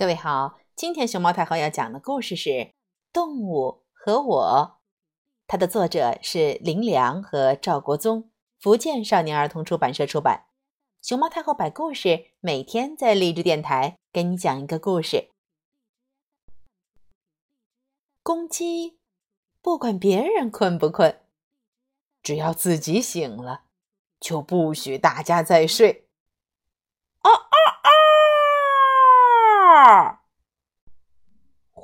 各位好，今天熊猫太后要讲的故事是《动物和我》，它的作者是林良和赵国宗，福建少年儿童出版社出版。熊猫太后摆故事，每天在励志电台给你讲一个故事。公鸡不管别人困不困，只要自己醒了，就不许大家再睡。啊啊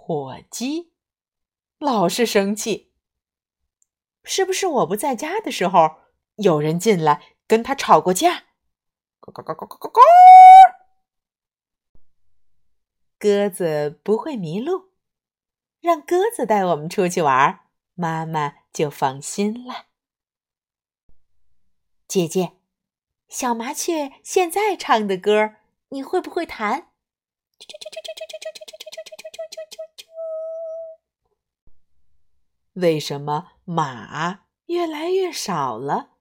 火鸡老是生气，是不是我不在家的时候，有人进来跟他吵过架？咯咯咯咯咯咯咯！鸽子不会迷路，让鸽子带我们出去玩，妈妈就放心了。姐姐，小麻雀现在唱的歌，你会不会弹？啾啾啾啾啾啾啾啾啾啾啾啾！为什么马越来越少了？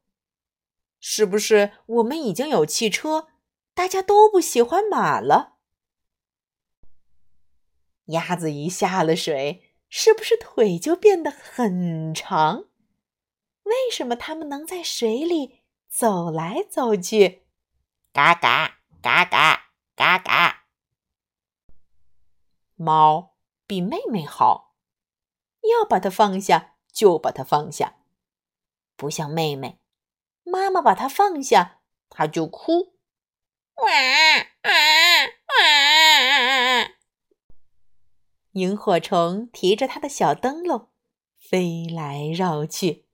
是不是我们已经有汽车，大家都不喜欢马了？鸭子一下了水，是不是腿就变得很长？为什么它们能在水里走来走去？嘎嘎嘎嘎嘎嘎！猫比妹妹好，要把它放下就把它放下，不像妹妹。妈妈把它放下，它就哭。哇哇哇！萤火虫提着它的小灯笼，飞来绕去，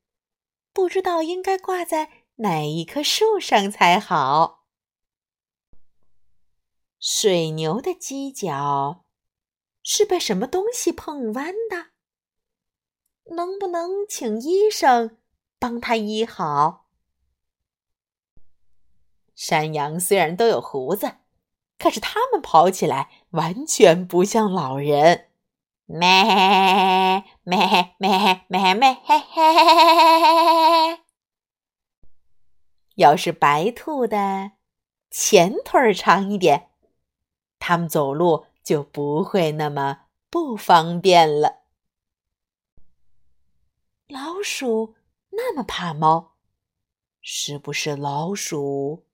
不知道应该挂在哪一棵树上才好。水牛的犄角是被什么东西碰弯的？能不能请医生帮他医好？山羊虽然都有胡子，可是它们跑起来完全不像老人。咩咩咩咩咩嘿嘿嘿嘿嘿嘿！要是白兔的前腿长一点，它们走路就不会那么不方便了。老鼠那么怕猫，是不是老鼠？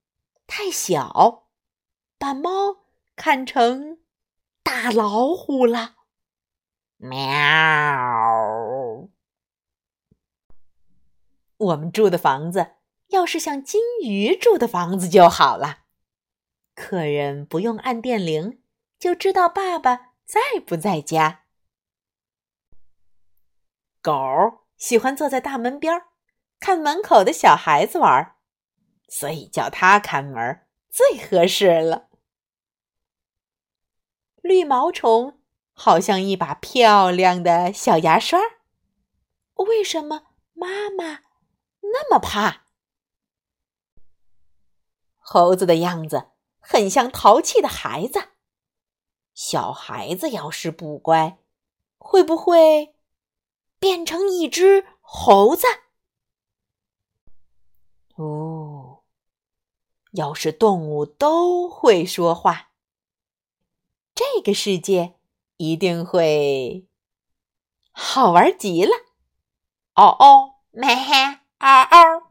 太小，把猫看成大老虎了。喵！我们住的房子要是像金鱼住的房子就好了，客人不用按电铃就知道爸爸在不在家。狗喜欢坐在大门边看门口的小孩子玩。所以叫它看门最合适了。绿毛虫好像一把漂亮的小牙刷，为什么妈妈那么怕？猴子的样子很像淘气的孩子，小孩子要是不乖，会不会变成一只猴子？哦。要是动物都会说话，这个世界一定会好玩极了。哦哦，咩，嗷嗷，喵，叽叽叽，嗷嗷，